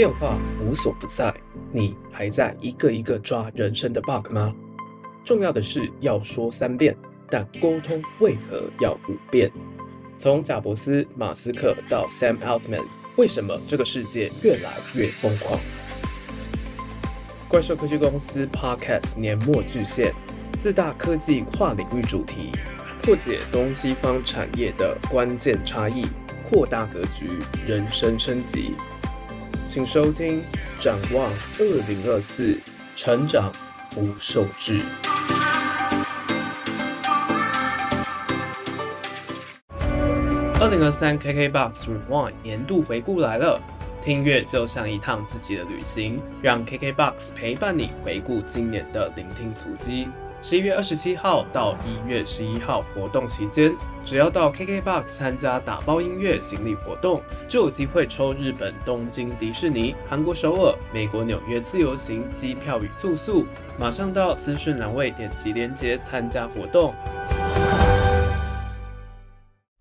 变化无所不在，你还在一个一个抓人生的 bug 吗？重要的是要说三遍，但沟通为何要五遍？从贾伯斯、马斯克到 Sam Altman，为什么这个世界越来越疯狂？怪兽科技公司 Podcast 年末巨献，四大科技跨领域主题，破解东西方产业的关键差异，扩大格局，人生升级。请收听《展望二零二四》，成长不受制。二零二三 KKBOX Rewind 年度回顾来了，听乐就像一趟自己的旅行，让 KKBOX 陪伴你回顾今年的聆听足迹。十一月二十七号到一月十一号活动期间，只要到 KKBOX 参加打包音乐行李活动，就有机会抽日本东京迪士尼、韩国首尔、美国纽约自由行机票与住宿。马上到资讯栏位点击链接参加活动。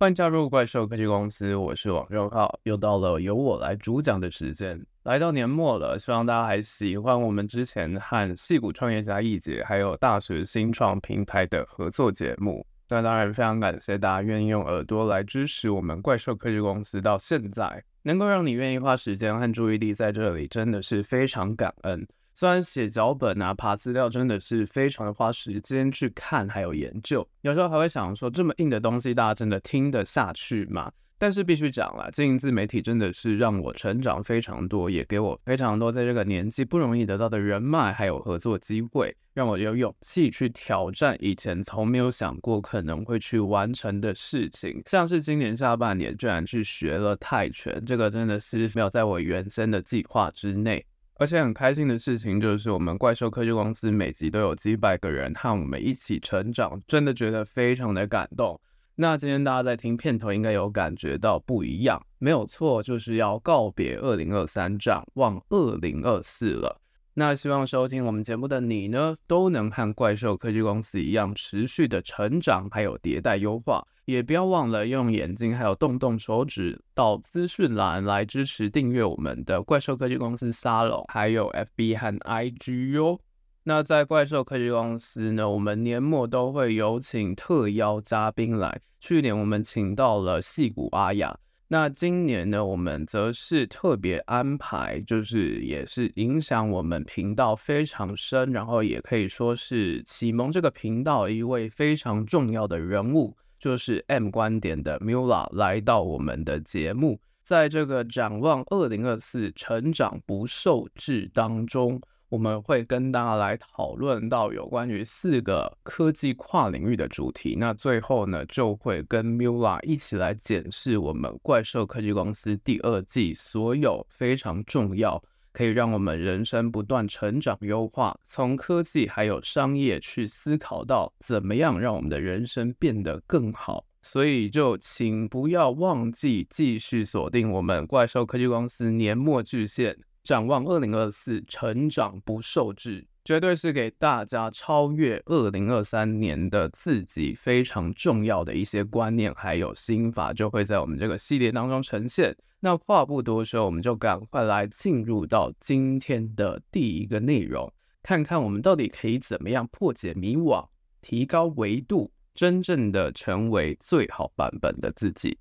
欢迎加入怪兽科技公司，我是王正浩，又到了由我来主讲的时间。来到年末了，希望大家还喜欢我们之前和戏谷创业家易杰还有大学新创平台的合作节目。那当然非常感谢大家愿意用耳朵来支持我们怪兽科技公司到现在，能够让你愿意花时间和注意力在这里，真的是非常感恩。虽然写脚本啊、爬资料真的是非常的花时间去看，还有研究，有时候还会想说，这么硬的东西，大家真的听得下去吗？但是必须讲啦，经营自媒体真的是让我成长非常多，也给我非常多在这个年纪不容易得到的人脉，还有合作机会，让我有勇气去挑战以前从没有想过可能会去完成的事情，像是今年下半年居然去学了泰拳，这个真的是没有在我原先的计划之内。而且很开心的事情就是，我们怪兽科技公司每集都有几百个人和我们一起成长，真的觉得非常的感动。那今天大家在听片头，应该有感觉到不一样，没有错，就是要告别二零二三，展望二零二四了。那希望收听我们节目的你呢，都能和怪兽科技公司一样，持续的成长，还有迭代优化。也不要忘了用眼睛，还有动动手指到资讯栏来支持订阅我们的怪兽科技公司沙龙，还有 FB 和 IG 哟。那在怪兽科技公司呢，我们年末都会有请特邀嘉宾来。去年我们请到了矽谷阿雅，那今年呢，我们则是特别安排，就是也是影响我们频道非常深，然后也可以说是启蒙这个频道一位非常重要的人物。就是 M 观点的 Mula 来到我们的节目，在这个展望二零二四成长不受制当中，我们会跟大家来讨论到有关于四个科技跨领域的主题。那最后呢，就会跟 Mula 一起来检视我们怪兽科技公司第二季所有非常重要。可以让我们人生不断成长优化，从科技还有商业去思考到怎么样让我们的人生变得更好。所以就请不要忘记继续锁定我们怪兽科技公司年末巨献，展望二零二四，成长不受制。绝对是给大家超越二零二三年的自己非常重要的一些观念，还有心法，就会在我们这个系列当中呈现。那话不多说，我们就赶快来进入到今天的第一个内容，看看我们到底可以怎么样破解迷惘，提高维度，真正的成为最好版本的自己。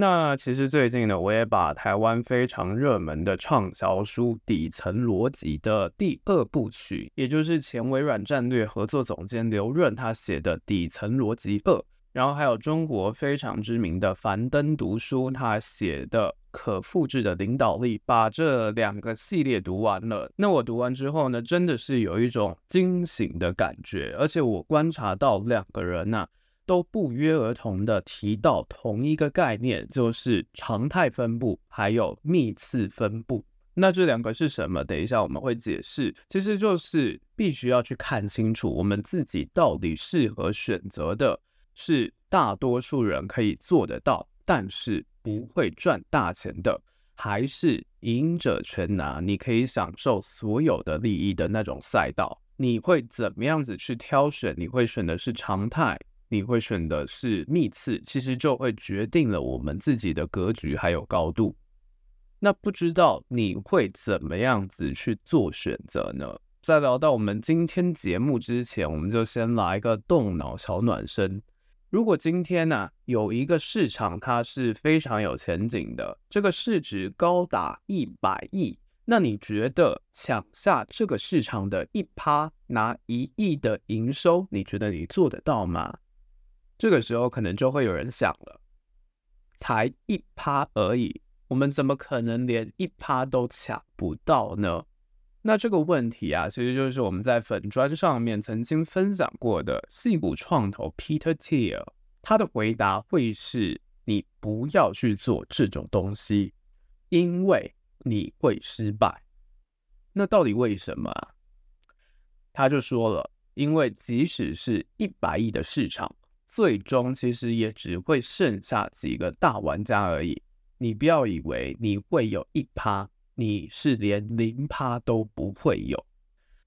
那其实最近呢，我也把台湾非常热门的畅销书《底层逻辑》的第二部曲，也就是前微软战略合作总监刘润他写的《底层逻辑二》，然后还有中国非常知名的樊登读书他写的《可复制的领导力》，把这两个系列读完了。那我读完之后呢，真的是有一种惊醒的感觉，而且我观察到两个人呐、都不约而同的提到同一个概念，就是常态分布还有幂次分布。那这两个是什么？等一下我们会解释。其实就是必须要去看清楚，我们自己到底适合选择的是大多数人可以做得到，但是不会赚大钱的，还是赢者全拿，你可以享受所有的利益的那种赛道。你会怎么样子去挑选？你会选的是常态？你会选的是密次，其实就会决定了我们自己的格局还有高度。那不知道你会怎么样子去做选择呢？在聊到我们今天节目之前，我们就先来一个动脑小暖身。如果今天呢、有一个市场，它是非常有前景的，这个市值高达一百亿，那你觉得抢下这个市场的一趴，拿一亿的营收，你觉得你做得到吗？这个时候可能就会有人想了，才一趴而已，我们怎么可能连一趴都抢不到呢？那这个问题啊，其实就是我们在粉专上面曾经分享过的矽谷创投 Peter Thiel，他的回答会是：你不要去做这种东西，因为你会失败。那到底为什么？他就说了，因为即使是一百亿的市场，最终其实也只会剩下几个大玩家而已。你不要以为你会有一趴。你是连零趴都不会有，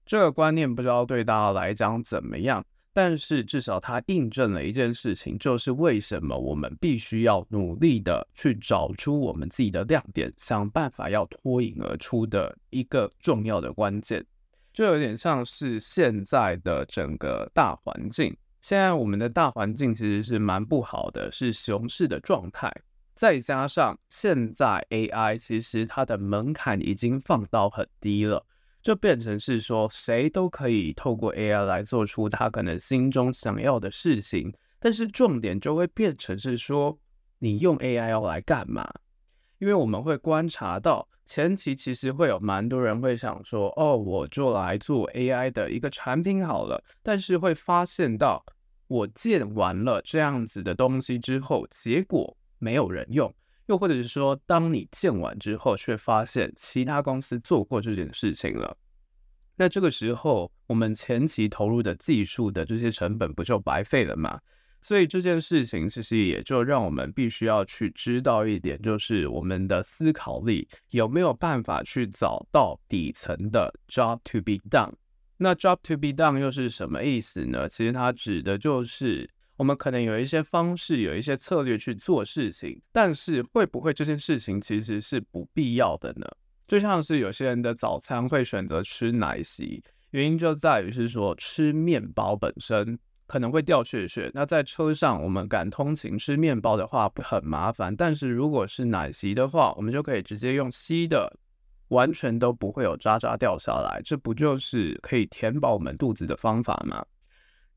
这个观念不知道对大家来讲怎么样，但是至少它印证了一件事情，就是为什么我们必须要努力的去找出我们自己的亮点，想办法要脱颖而出的一个重要的关键，就有点像是现在的整个大环境，现在我们的大环境其实是蛮不好的，是熊市的状态。再加上现在 AI 其实它的门槛已经放到很低了，就变成是说谁都可以透过 AI 来做出他可能心中想要的事情，但是重点就会变成是说你用 AI 要来干嘛？因为我们会观察到前期其实会有蛮多人会想说，哦，我就来做 AI 的一个产品好了，但是会发现到我建完了这样子的东西之后，结果。没有人用，又或者是说，当你建完之后，却发现其他公司做过这件事情了，那这个时候，我们前期投入的技术的这些成本不就白费了吗？所以这件事情其实也就让我们必须要去知道一点，就是我们的思考力有没有办法去找到底层的 job to be done。那 job to be done 又是什么意思呢？其实它指的就是。我们可能有一些方式，有一些策略去做事情，但是会不会这件事情其实是不必要的呢？就像是有些人的早餐会选择吃奶昔，原因就在于是说吃面包本身可能会掉屑屑。那在车上我们赶通勤吃面包的话很麻烦，但是如果是奶昔的话，我们就可以直接用吸的，完全都不会有渣渣掉下来，这不就是可以填饱我们肚子的方法吗？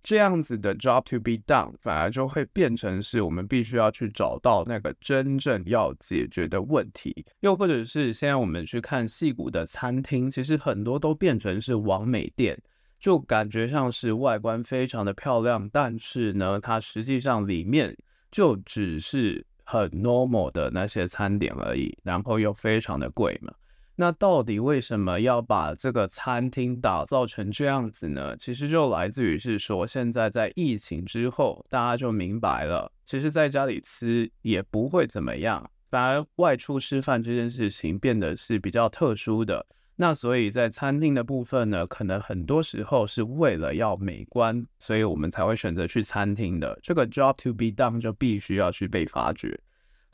这样子的 job to be done，反而就会变成是我们必须要去找到那个真正要解决的问题，又或者是现在我们去看戏谷的餐厅，其实很多都变成是完美店，就感觉像是外观非常的漂亮，但是呢，它实际上里面就只是很 normal 的那些餐点而已，然后又非常的贵嘛。那到底为什么要把这个餐厅打造成这样子呢？其实就来自于是说，现在在疫情之后，大家就明白了，其实在家里吃也不会怎么样，反而外出吃饭这件事情变得是比较特殊的。那所以在餐厅的部分呢，可能很多时候是为了要美观，所以我们才会选择去餐厅的。这个 job to be done 就必须要去被发掘。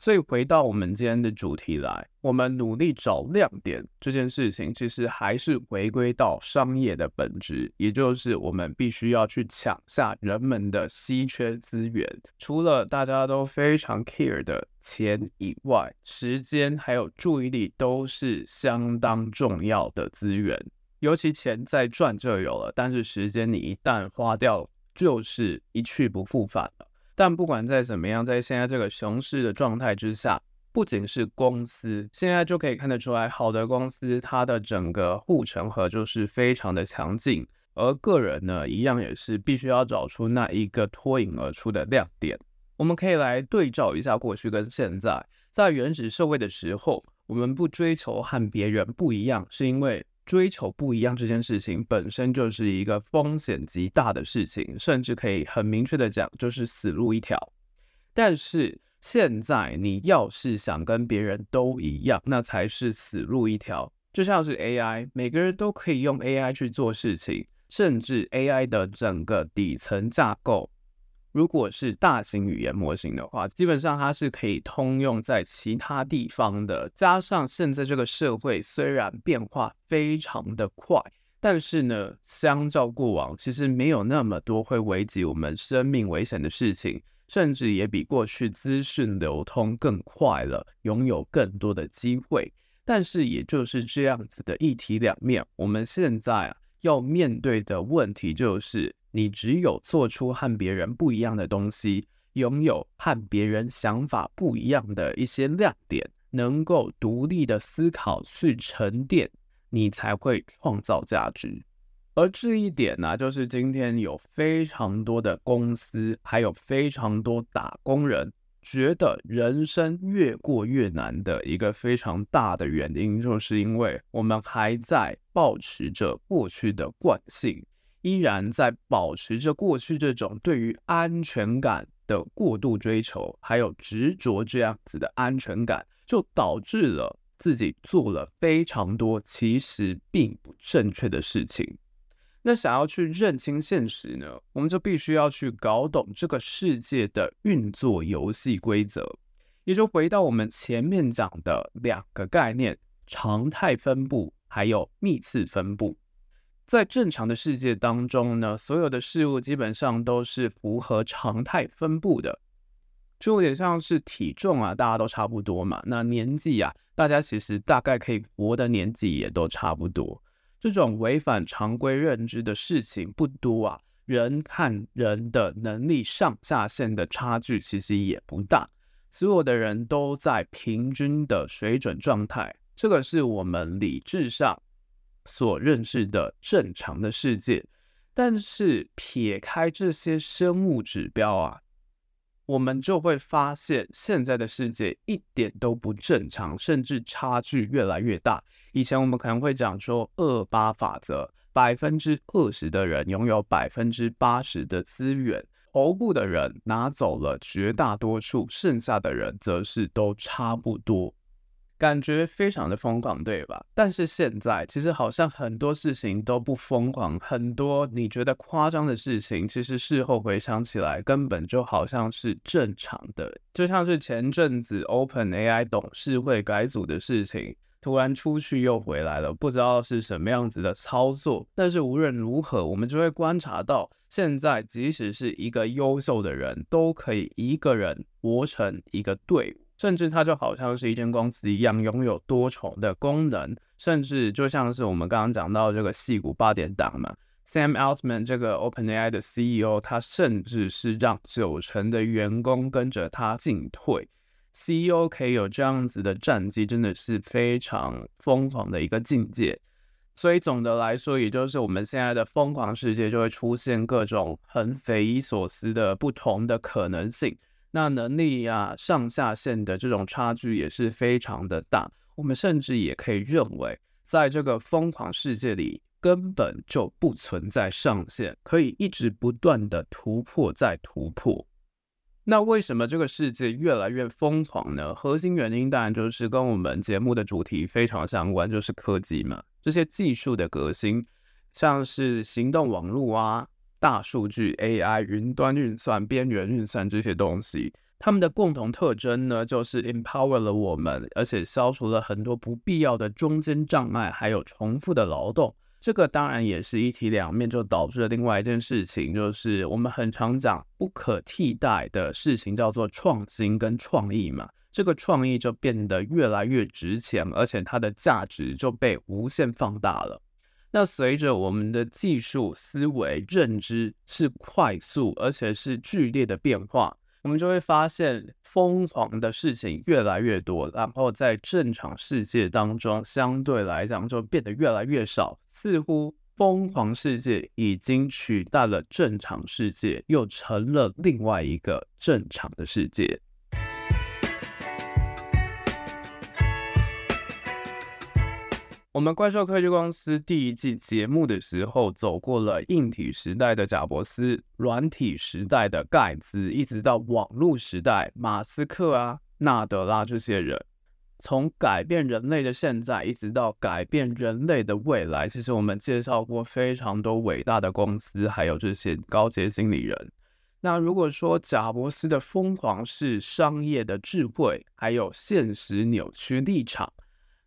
所以回到我们今天的主题来，我们努力找亮点这件事情，其实还是回归到商业的本质，也就是我们必须要去抢下人们的稀缺资源。除了大家都非常 care 的钱以外，时间还有注意力都是相当重要的资源。尤其钱在赚就有了，但是时间你一旦花掉，就是一去不复返了。但不管再怎么样，在现在这个熊市的状态之下，不仅是公司，现在就可以看得出来，好的公司它的整个护城河就是非常的强劲，而个人呢，一样也是必须要找出那一个脱颖而出的亮点。我们可以来对照一下过去跟现在，在原始社会的时候，我们不追求和别人不一样，是因为。追求不一样这件事情本身就是一个风险极大的事情，甚至可以很明确的讲，就是死路一条。但是现在你要是想跟别人都一样，那才是死路一条。就像是 AI，每个人都可以用 AI 去做事情，甚至 AI 的整个底层架构如果是大型语言模型的话，基本上它是可以通用在其他地方的。加上现在这个社会虽然变化非常的快，但是呢，相较过往，其实没有那么多会危及我们生命危险的事情，甚至也比过去资讯流通更快了，拥有更多的机会。但是也就是这样子的一体两面，我们现在啊要面对的问题就是，你只有做出和别人不一样的东西，拥有和别人想法不一样的一些亮点，能够独立的思考去沉淀，你才会创造价值。而这一点呢，就是今天有非常多的公司，还有非常多打工人。觉得人生越过越难的一个非常大的原因，就是因为我们还在保持着过去的惯性，依然在保持着过去这种对于安全感的过度追求，还有执着这样子的安全感，就导致了自己做了非常多其实并不正确的事情。那想要去认清现实呢，我们就必须要去搞懂这个世界的运作游戏规则，也就回到我们前面讲的两个概念：常态分布还有幂次分布。在正常的世界当中呢，所有的事物基本上都是符合常态分布的，就有点像是体重啊，大家都差不多嘛。那年纪啊，大家其实大概可以活的年纪也都差不多。这种违反常规认知的事情不多啊，人和人的能力上下限的差距其实也不大，所有的人都在平均的水准状态，这个是我们理智上所认识的正常的世界。但是撇开这些生物指标啊，我们就会发现现在的世界一点都不正常，甚至差距越来越大。以前我们可能会讲说二八法则，百分之二十的人拥有百分之八十的资源，头部的人拿走了绝大多数，剩下的人则是都差不多，感觉非常的疯狂，对吧？但是现在其实好像很多事情都不疯狂，很多你觉得夸张的事情，其实事后回想起来根本就好像是正常的，就像是前阵子 OpenAI 董事会改组的事情。突然出去又回来了，不知道是什么样子的操作。但是无论如何，我们就会观察到，现在即使是一个优秀的人，都可以一个人活成一个队伍，甚至它就好像是一间公司一样，拥有多重的功能。甚至就像是我们刚刚讲到这个矽谷八点档嘛，Sam Altman 这个 OpenAI 的 CEO，他甚至是让九成的员工跟着他进退。CEO 可以有这样子的战绩，真的是非常疯狂的一个境界。所以总的来说，也就是我们现在的疯狂世界就会出现各种很匪夷所思的不同的可能性。那能力、啊、上下限的这种差距也是非常的大。我们甚至也可以认为，在这个疯狂世界里，根本就不存在上限，可以一直不断的突破再突破。那为什么这个世界越来越疯狂呢？核心原因当然就是跟我们节目的主题非常相关，就是科技嘛。这些技术的革新，像是行动网络啊、大数据、AI、云端运算、边缘运算这些东西，它们的共同特征呢，就是 empower 了我们，而且消除了很多不必要的中间障碍，还有重复的劳动。这个当然也是一体两面，就导致了另外一件事情，就是我们很常讲不可替代的事情，叫做创新跟创意嘛。这个创意就变得越来越值钱，而且它的价值就被无限放大了。那随着我们的技术思维认知是快速而且是剧烈的变化。我们就会发现，疯狂的事情越来越多，然后在正常世界当中，相对来讲就变得越来越少。似乎疯狂世界已经取代了正常世界，又成了另外一个正常的世界。我们怪兽科技公司第一季节目的时候，走过了硬体时代的贾伯斯，软体时代的盖茨，一直到网络时代，马斯克啊、纳德拉这些人，从改变人类的现在，一直到改变人类的未来。其实我们介绍过非常多伟大的公司，还有这些高阶经理人。那如果说贾伯斯的疯狂是商业的智慧，还有现实扭曲立场，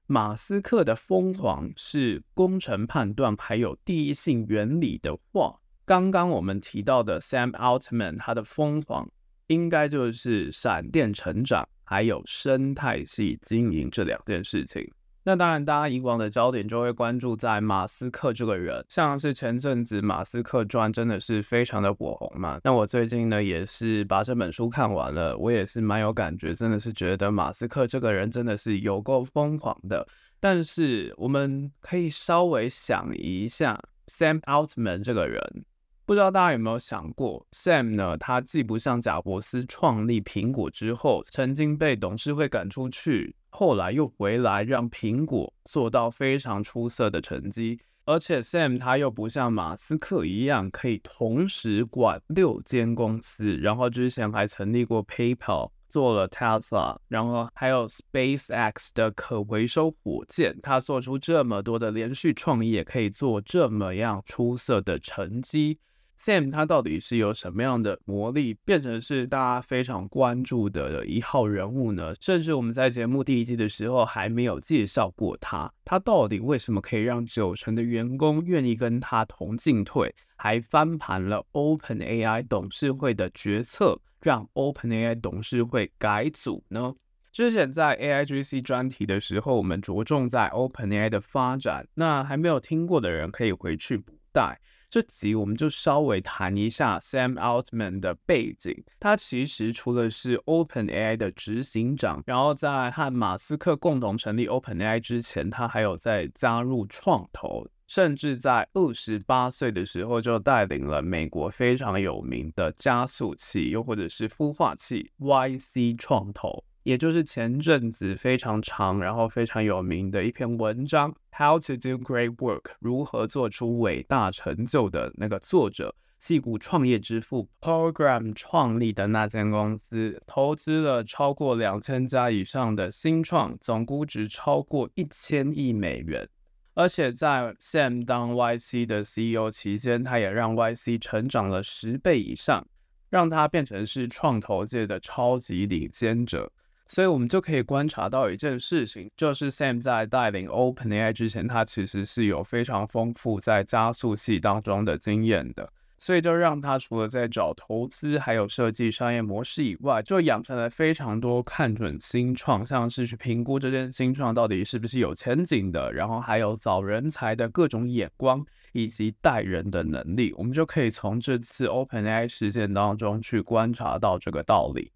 马斯克的疯狂是工程判断，还有第一性原理的话，刚刚我们提到的 Sam Altman 他的疯狂，应该就是闪电成长，还有生态系经营这两件事情。那当然，大家以往的焦点就会关注在马斯克这个人，像是前阵子《马斯克传》真的是非常的火红嘛。那我最近呢也是把这本书看完了，我也是蛮有感觉，真的是觉得马斯克这个人真的是有够疯狂的。但是我们可以稍微想一下 Sam Altman 这个人，不知道大家有没有想过，Sam 呢，他既不像贾伯斯创立苹果之后曾经被董事会赶出去。后来又回来，让苹果做到非常出色的成绩。而且 Sam 他又不像马斯克一样，可以同时管六间公司。然后之前还成立过 PayPal，做了 Tesla，然后还有 SpaceX 的可回收火箭。他做出这么多的连续创业，可以做这么样出色的成绩。Sam 他到底是有什么样的魔力，变成是大家非常关注的一号人物呢？甚至我们在节目第一季的时候还没有介绍过他，他到底为什么可以让九成的员工愿意跟他同进退，还翻盘了 OpenAI 董事会的决策，让 OpenAI 董事会改组呢？之前在 AIGC 专题的时候，我们着重在 OpenAI 的发展，那还没有听过的人可以回去补带。这集我们就稍微谈一下 Sam Altman 的背景。他其实除了是 OpenAI 的执行长，然后在和马斯克共同成立 OpenAI 之前，他还有在加入创投，甚至在二十八岁的时候就带领了美国非常有名的加速器，又或者是孵化器 YC 创投。也就是前阵子非常长，然后非常有名的一篇文章《How to Do Great Work》，如何做出伟大成就的那个作者，矽谷创业之父，Program 创立的那间公司，投资了超过两千家以上的新创，总估值超过一千亿美元。而且在 Sam 当 YC 的 CEO 期间，他也让 YC 成长了十倍以上，让他变成是创投界的超级领先者。所以，我们就可以观察到一件事情，就是 Sam 在带领 OpenAI 之前，他其实是有非常丰富在加速器当中的经验的。所以，就让他除了在找投资，还有设计商业模式以外，就养成了非常多看准新创，像是去评估这件新创到底是不是有前景的，然后还有找人才的各种眼光，以及带人的能力。我们就可以从这次 OpenAI 事件当中去观察到这个道理。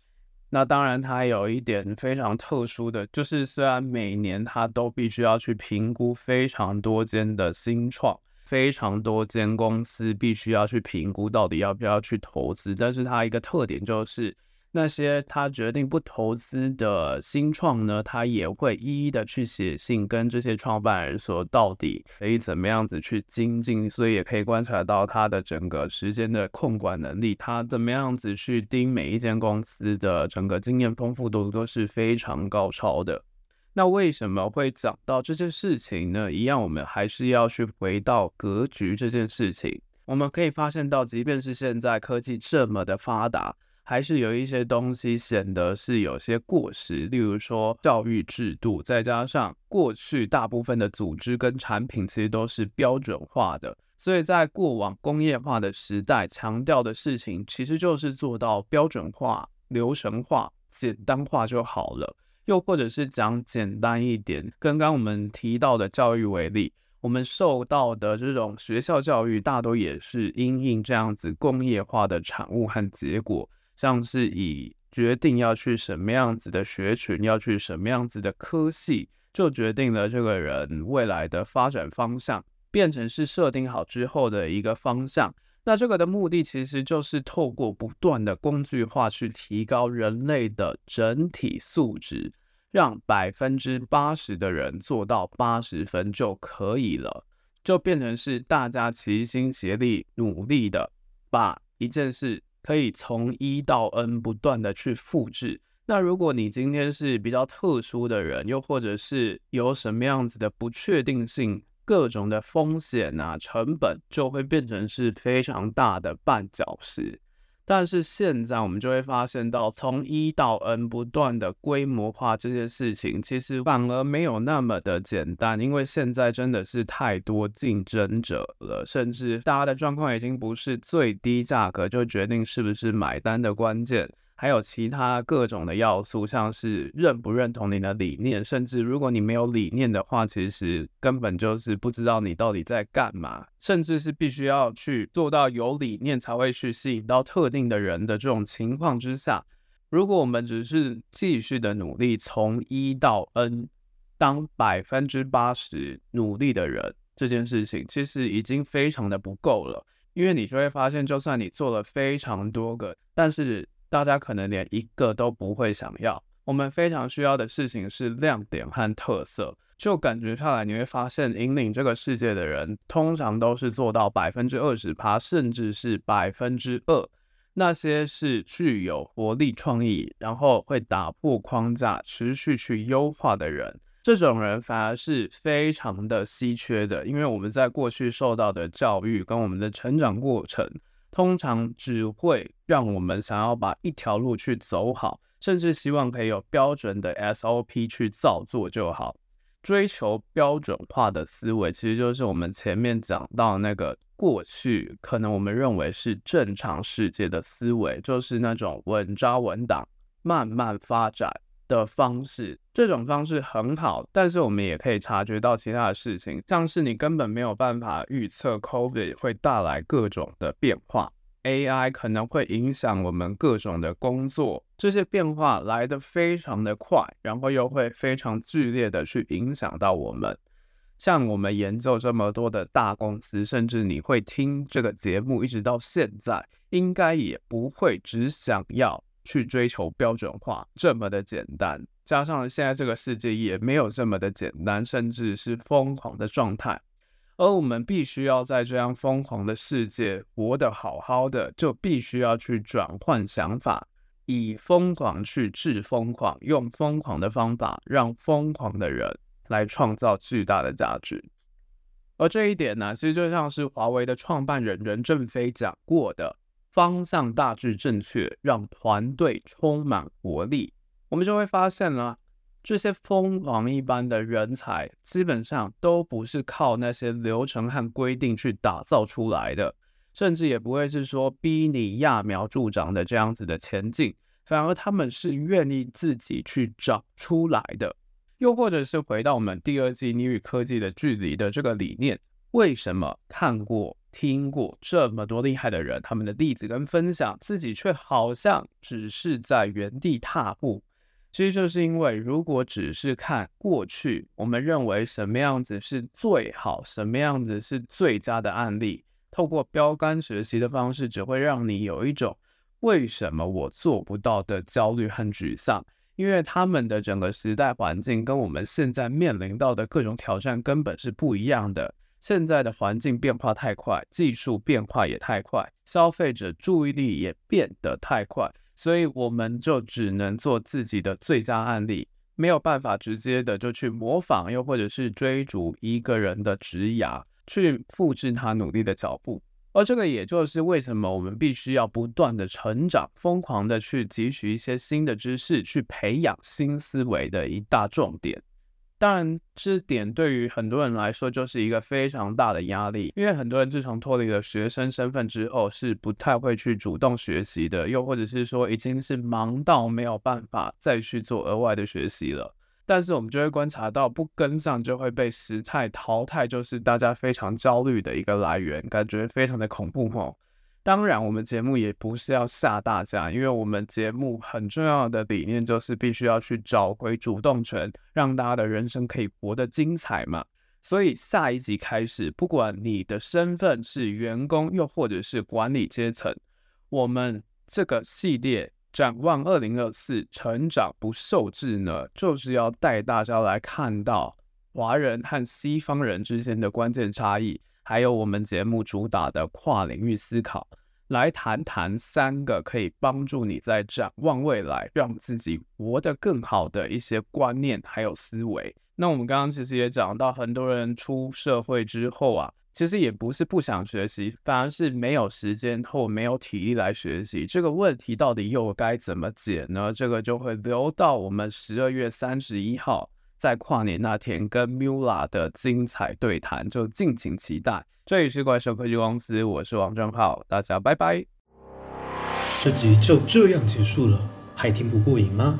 那当然，它有一点非常特殊的就是，虽然每年它都必须要去评估非常多间的新创，非常多间公司必须要去评估到底要不要去投资，但是它一个特点就是。那些他决定不投资的新创呢，他也会一一的去写信跟这些创办人说，到底可以怎么样子去精进，所以也可以观察到他的整个时间的控管能力，他怎么样子去盯每一间公司的整个经验丰富度都是非常高超的。那为什么会讲到这件事情呢？一样，我们还是要去回到格局这件事情。我们可以发现到，即便是现在科技这么的发达。还是有一些东西显得是有些过时，例如说教育制度，再加上过去大部分的组织跟产品其实都是标准化的，所以在过往工业化的时代，强调的事情其实就是做到标准化、流程化、简单化就好了。又或者是讲简单一点，刚刚我们提到的教育为例，我们受到的这种学校教育，大多也是因应这样子工业化的产物和结果。像是以决定要去什么样子的学群，要去什么样子的科系，就决定了这个人未来的发展方向，变成是设定好之后的一个方向。那这个的目的其实就是透过不断的工具化去提高人类的整体素质，让百分之八十的人做到八十分就可以了，就变成是大家齐心协力努力的把一件事。可以从一到 N 不断的去复制。那如果你今天是比较特殊的人，又或者是有什么样子的不确定性，各种的风险啊、成本，就会变成是非常大的绊脚石。但是现在我们就会发现到，从一到 N 不断的规模化这件事情，其实反而没有那么的简单，因为现在真的是太多竞争者了，甚至大家的状况已经不是最低价格就决定是不是买单的关键。还有其他各种的要素，像是认不认同你的理念，甚至如果你没有理念的话，其实根本就是不知道你到底在干嘛，甚至是必须要去做到有理念才会去吸引到特定的人的这种情况之下，如果我们只是继续的努力从一到 N，当百分之八十努力的人，这件事情其实已经非常的不够了，因为你就会发现，就算你做了非常多个，但是大家可能连一个都不会想要。我们非常需要的事情是亮点和特色。就感觉下来，你会发现引领这个世界的人，通常都是做到百分之二十趴，甚至是百分之二。那些是具有活力、创意，然后会打破框架、持续去优化的人。这种人反而是非常的稀缺的，因为我们在过去受到的教育跟我们的成长过程。通常只会让我们想要把一条路去走好，甚至希望可以有标准的 SOP 去照做就好。追求标准化的思维，其实就是我们前面讲到那个过去可能我们认为是正常世界的思维，就是那种稳扎稳打、慢慢发展的方式，这种方式很好，但是我们也可以察觉到其他的事情，像是你根本没有办法预测 COVID 会带来各种的变化，AI 可能会影响我们各种的工作，这些变化来得非常的快，然后又会非常剧烈的去影响到我们。像我们研究这么多的大公司，甚至你会听这个节目一直到现在，应该也不会只想要。去追求标准化这么的简单，加上现在这个世界也没有这么的简单，甚至是疯狂的状态。而我们必须要在这样疯狂的世界活得好好的，就必须要去转换想法，以疯狂去治疯狂，用疯狂的方法让疯狂的人来创造巨大的价值。而这一点呢，其实就像是华为的创办人任正非讲过的。方向大致正确，让团队充满活力，我们就会发现呢，这些疯狂一般的人才，基本上都不是靠那些流程和规定去打造出来的，甚至也不会是说逼你揠苗助长的这样子的前进，反而他们是愿意自己去找出来的。又或者是回到我们第二季你与科技的距离的这个理念，为什么看过？听过这么多厉害的人，他们的例子跟分享，自己却好像只是在原地踏步。其实就是因为，如果只是看过去，我们认为什么样子是最好，什么样子是最佳的案例，透过标杆学习的方式，只会让你有一种为什么我做不到的焦虑和沮丧。因为他们的整个时代环境跟我们现在面临到的各种挑战根本是不一样的。现在的环境变化太快，技术变化也太快，消费者注意力也变得太快，所以我们就只能做自己的最佳案例，没有办法直接的就去模仿，又或者是追逐一个人的职涯，去复制他努力的脚步。而这个也就是为什么我们必须要不断的成长，疯狂的去汲取一些新的知识，去培养新思维的一大重点。当然，这点对于很多人来说就是一个非常大的压力，因为很多人自从脱离了学生身份之后，是不太会去主动学习的，又或者是说已经是忙到没有办法再去做额外的学习了。但是我们就会观察到，不跟上就会被时态淘汰，就是大家非常焦虑的一个来源，感觉非常的恐怖哦。当然，我们节目也不是要吓大家，因为我们节目很重要的理念就是必须要去找回主动权，让大家的人生可以活得精彩嘛。所以下一集开始，不管你的身份是员工，又或者是管理阶层，我们这个系列展望二零二四，成长不受制呢，就是要带大家来看到华人和西方人之间的关键差异。还有我们节目主打的跨领域思考，来谈谈三个可以帮助你在展望未来，让自己活得更好的一些观念还有思维。那我们刚刚其实也讲到，很多人出社会之后啊，其实也不是不想学习，反而是没有时间或没有体力来学习。这个问题到底又该怎么解呢？这个就会留到我们十二月三十一号在跨年那天跟 Mula 的精彩对谈，就敬请期待。这里是怪兽科技公司，我是王正浩，大家拜拜。这集就这样结束了，还听不过瘾吗？